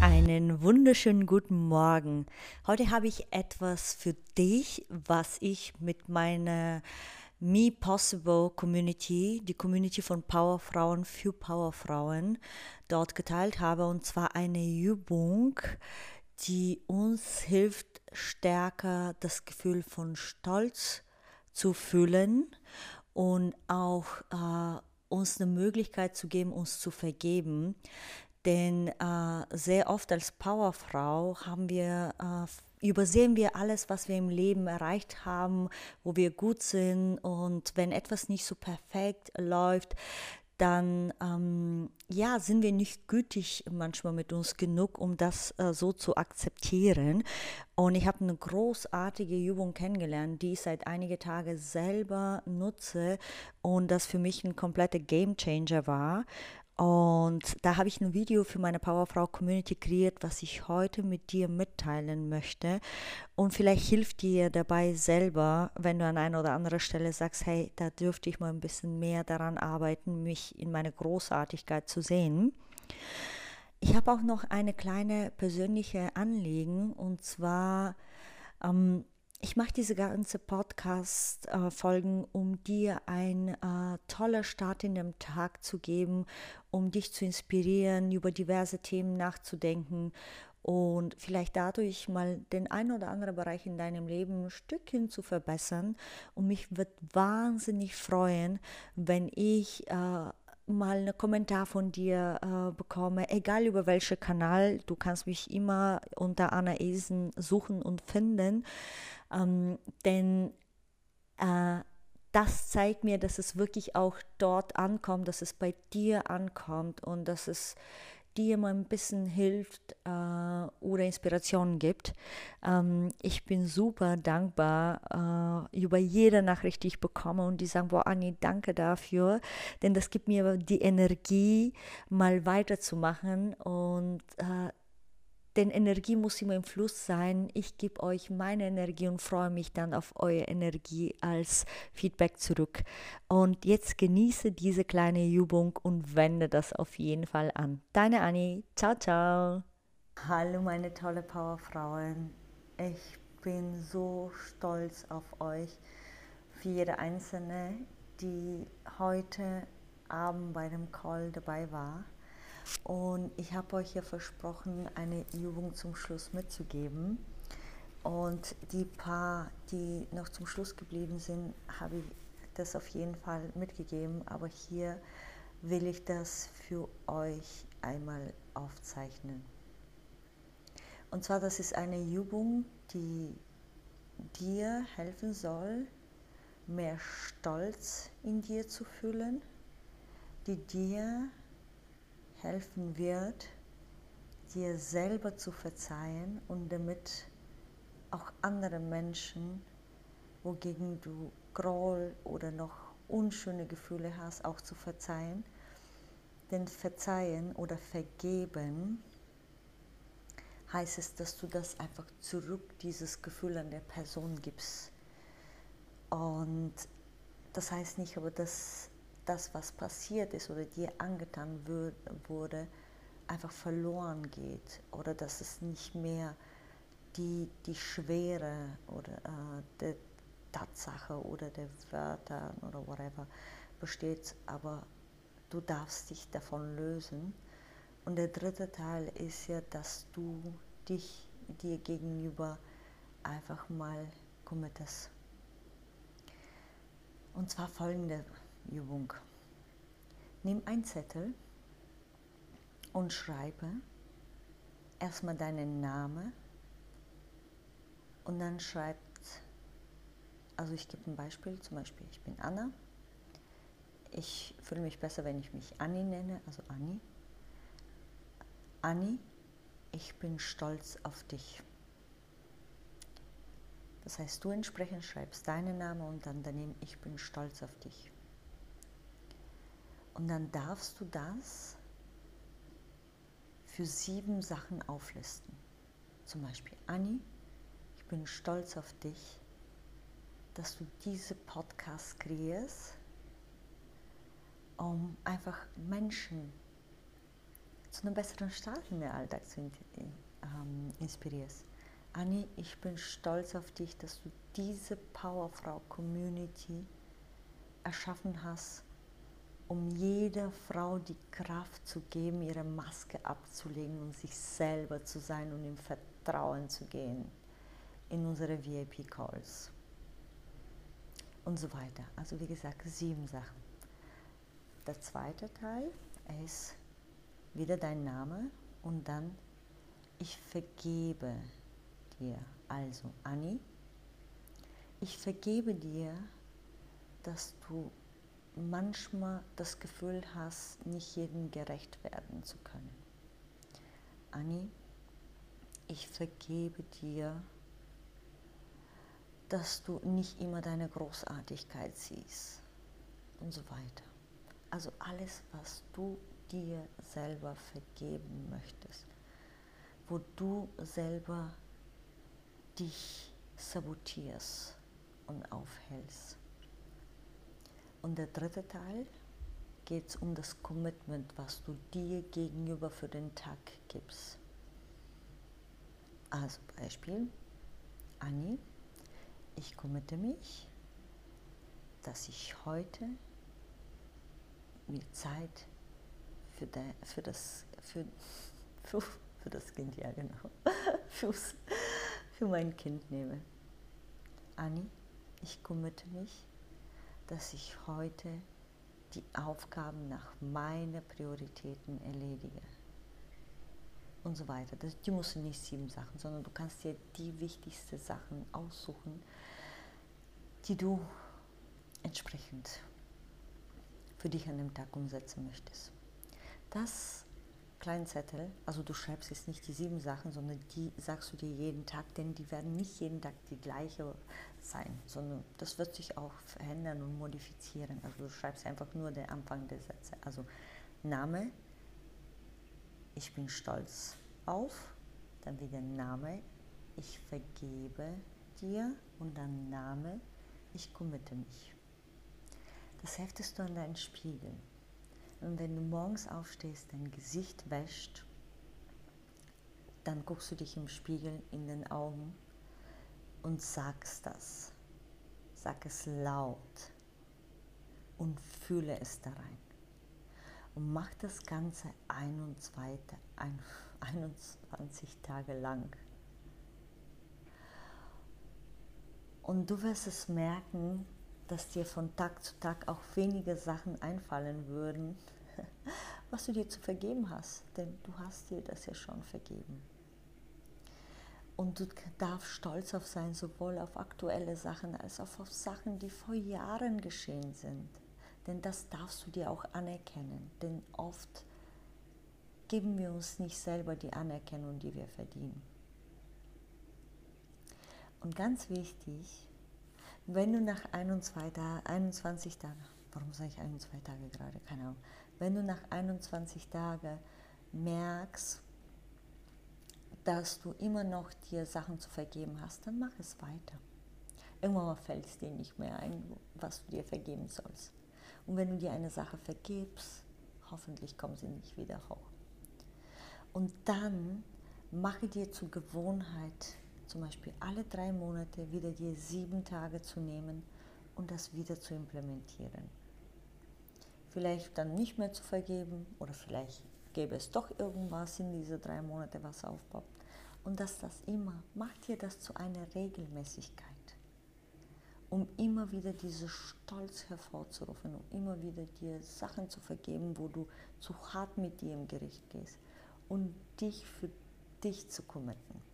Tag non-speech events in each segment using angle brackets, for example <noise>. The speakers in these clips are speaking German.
Einen wunderschönen guten Morgen. Heute habe ich etwas für dich, was ich mit meiner Me Possible Community, die Community von Powerfrauen für Powerfrauen, dort geteilt habe. Und zwar eine Übung, die uns hilft, stärker das Gefühl von Stolz zu fühlen und auch äh, uns eine Möglichkeit zu geben, uns zu vergeben. Denn äh, sehr oft als Powerfrau haben wir, äh, übersehen wir alles, was wir im Leben erreicht haben, wo wir gut sind. Und wenn etwas nicht so perfekt läuft, dann ähm, ja, sind wir nicht gütig manchmal mit uns genug, um das äh, so zu akzeptieren. Und ich habe eine großartige Übung kennengelernt, die ich seit einigen Tagen selber nutze und das für mich ein kompletter Game Changer war. Und da habe ich ein Video für meine Powerfrau Community kreiert, was ich heute mit dir mitteilen möchte. Und vielleicht hilft dir dabei selber, wenn du an einer oder anderen Stelle sagst, hey, da dürfte ich mal ein bisschen mehr daran arbeiten, mich in meine Großartigkeit zu sehen. Ich habe auch noch eine kleine persönliche Anliegen und zwar ähm, ich mache diese ganze Podcast-Folgen, um dir einen äh, toller Start in den Tag zu geben, um dich zu inspirieren, über diverse Themen nachzudenken und vielleicht dadurch mal den einen oder anderen Bereich in deinem Leben ein Stückchen zu verbessern. Und mich wird wahnsinnig freuen, wenn ich äh, mal einen Kommentar von dir äh, bekomme, egal über welchen Kanal. Du kannst mich immer unter Anna Esen suchen und finden. Ähm, denn äh, das zeigt mir, dass es wirklich auch dort ankommt, dass es bei dir ankommt und dass es dir mal ein bisschen hilft äh, oder Inspiration gibt. Ähm, ich bin super dankbar äh, über jede Nachricht, die ich bekomme und die sagen, boah, Anni, danke dafür, denn das gibt mir die Energie, mal weiterzumachen und äh, denn Energie muss immer im Fluss sein. Ich gebe euch meine Energie und freue mich dann auf eure Energie als Feedback zurück. Und jetzt genieße diese kleine Übung und wende das auf jeden Fall an. Deine Anni. Ciao, ciao. Hallo meine tolle Powerfrauen. Ich bin so stolz auf euch, für jede einzelne, die heute Abend bei dem Call dabei war. Und ich habe euch ja versprochen, eine Übung zum Schluss mitzugeben. Und die paar, die noch zum Schluss geblieben sind, habe ich das auf jeden Fall mitgegeben. Aber hier will ich das für euch einmal aufzeichnen. Und zwar, das ist eine Übung, die dir helfen soll, mehr Stolz in dir zu fühlen, die dir helfen wird, dir selber zu verzeihen und damit auch andere Menschen, wogegen du Groll oder noch unschöne Gefühle hast, auch zu verzeihen. Denn verzeihen oder vergeben heißt es, dass du das einfach zurück, dieses Gefühl an der Person gibst. Und das heißt nicht aber, dass das, was passiert ist oder dir angetan wurde, einfach verloren geht oder dass es nicht mehr die, die Schwere oder äh, der Tatsache oder der Wörter oder whatever besteht, aber du darfst dich davon lösen. Und der dritte Teil ist ja, dass du dich dir gegenüber einfach mal committest. Und zwar folgende Übung. Nimm einen Zettel und schreibe erstmal deinen Namen und dann schreibt, also ich gebe ein Beispiel, zum Beispiel ich bin Anna, ich fühle mich besser, wenn ich mich Anni nenne, also Anni. Anni, ich bin stolz auf dich. Das heißt, du entsprechend schreibst deinen Namen und dann daneben, ich bin stolz auf dich. Und dann darfst du das für sieben Sachen auflisten. Zum Beispiel, Anni, ich bin stolz auf dich, dass du diese Podcast kreierst, um einfach Menschen zu einem besseren Start in den Alltag zu ähm, inspirierst. Anni, ich bin stolz auf dich, dass du diese Powerfrau-Community erschaffen hast, um jeder Frau die Kraft zu geben, ihre Maske abzulegen und sich selber zu sein und im Vertrauen zu gehen in unsere VIP-Calls und so weiter. Also wie gesagt, sieben Sachen. Der zweite Teil ist wieder dein Name und dann ich vergebe dir. Also Anni, ich vergebe dir, dass du manchmal das Gefühl hast, nicht jedem gerecht werden zu können. Anni, ich vergebe dir, dass du nicht immer deine Großartigkeit siehst und so weiter. Also alles, was du dir selber vergeben möchtest, wo du selber dich sabotierst und aufhältst. Und der dritte Teil geht es um das Commitment, was du dir gegenüber für den Tag gibst. Also Beispiel, Anni, ich committe mich, dass ich heute mir Zeit für, de, für, das, für, <laughs> für, für das Kind, ja genau, <laughs> für mein Kind nehme. Anni, ich committe mich, dass ich heute die Aufgaben nach meinen Prioritäten erledige. Und so weiter. Das, die du nicht sieben Sachen, sondern du kannst dir die wichtigsten Sachen aussuchen, die du entsprechend für dich an dem Tag umsetzen möchtest. Das kleinen Zettel, also du schreibst jetzt nicht die sieben Sachen, sondern die sagst du dir jeden Tag, denn die werden nicht jeden Tag die gleiche sein, sondern das wird sich auch verändern und modifizieren. Also du schreibst einfach nur den Anfang der Sätze. Also Name, ich bin stolz auf, dann wieder Name, ich vergebe dir und dann Name, ich committe mich. Das heftest du an deinen Spiegel. Und wenn du morgens aufstehst, dein Gesicht wäscht, dann guckst du dich im Spiegel in den Augen und sagst das. Sag es laut und fühle es da rein. Und mach das Ganze 21, 21 <laughs> Tage lang. Und du wirst es merken, dass dir von Tag zu Tag auch wenige Sachen einfallen würden, <laughs> was du dir zu vergeben hast, denn du hast dir das ja schon vergeben. Und du darfst stolz auf sein, sowohl auf aktuelle Sachen als auch auf Sachen, die vor Jahren geschehen sind. Denn das darfst du dir auch anerkennen. Denn oft geben wir uns nicht selber die Anerkennung, die wir verdienen. Und ganz wichtig, wenn du nach 21, 21 Tagen, warum sage ich 21 Tage gerade, keine Ahnung, wenn du nach 21 Tagen merkst, dass du immer noch dir Sachen zu vergeben hast, dann mach es weiter. Irgendwann fällt es dir nicht mehr ein, was du dir vergeben sollst. Und wenn du dir eine Sache vergibst, hoffentlich kommt sie nicht wieder hoch. Und dann mache dir zur Gewohnheit, zum Beispiel alle drei Monate wieder dir sieben Tage zu nehmen und das wieder zu implementieren. Vielleicht dann nicht mehr zu vergeben oder vielleicht gäbe es doch irgendwas in diese drei Monate, was aufbaut. Und dass das immer, macht dir das zu einer Regelmäßigkeit, um immer wieder diese Stolz hervorzurufen, um immer wieder dir Sachen zu vergeben, wo du zu hart mit dir im Gericht gehst und dich für dich zu committen.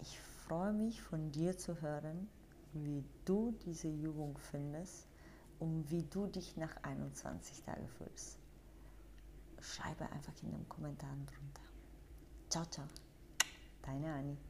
Ich freue mich von dir zu hören, wie du diese Übung findest und wie du dich nach 21 Tagen fühlst. Schreibe einfach in den Kommentaren drunter. Ciao, ciao. Deine Annie.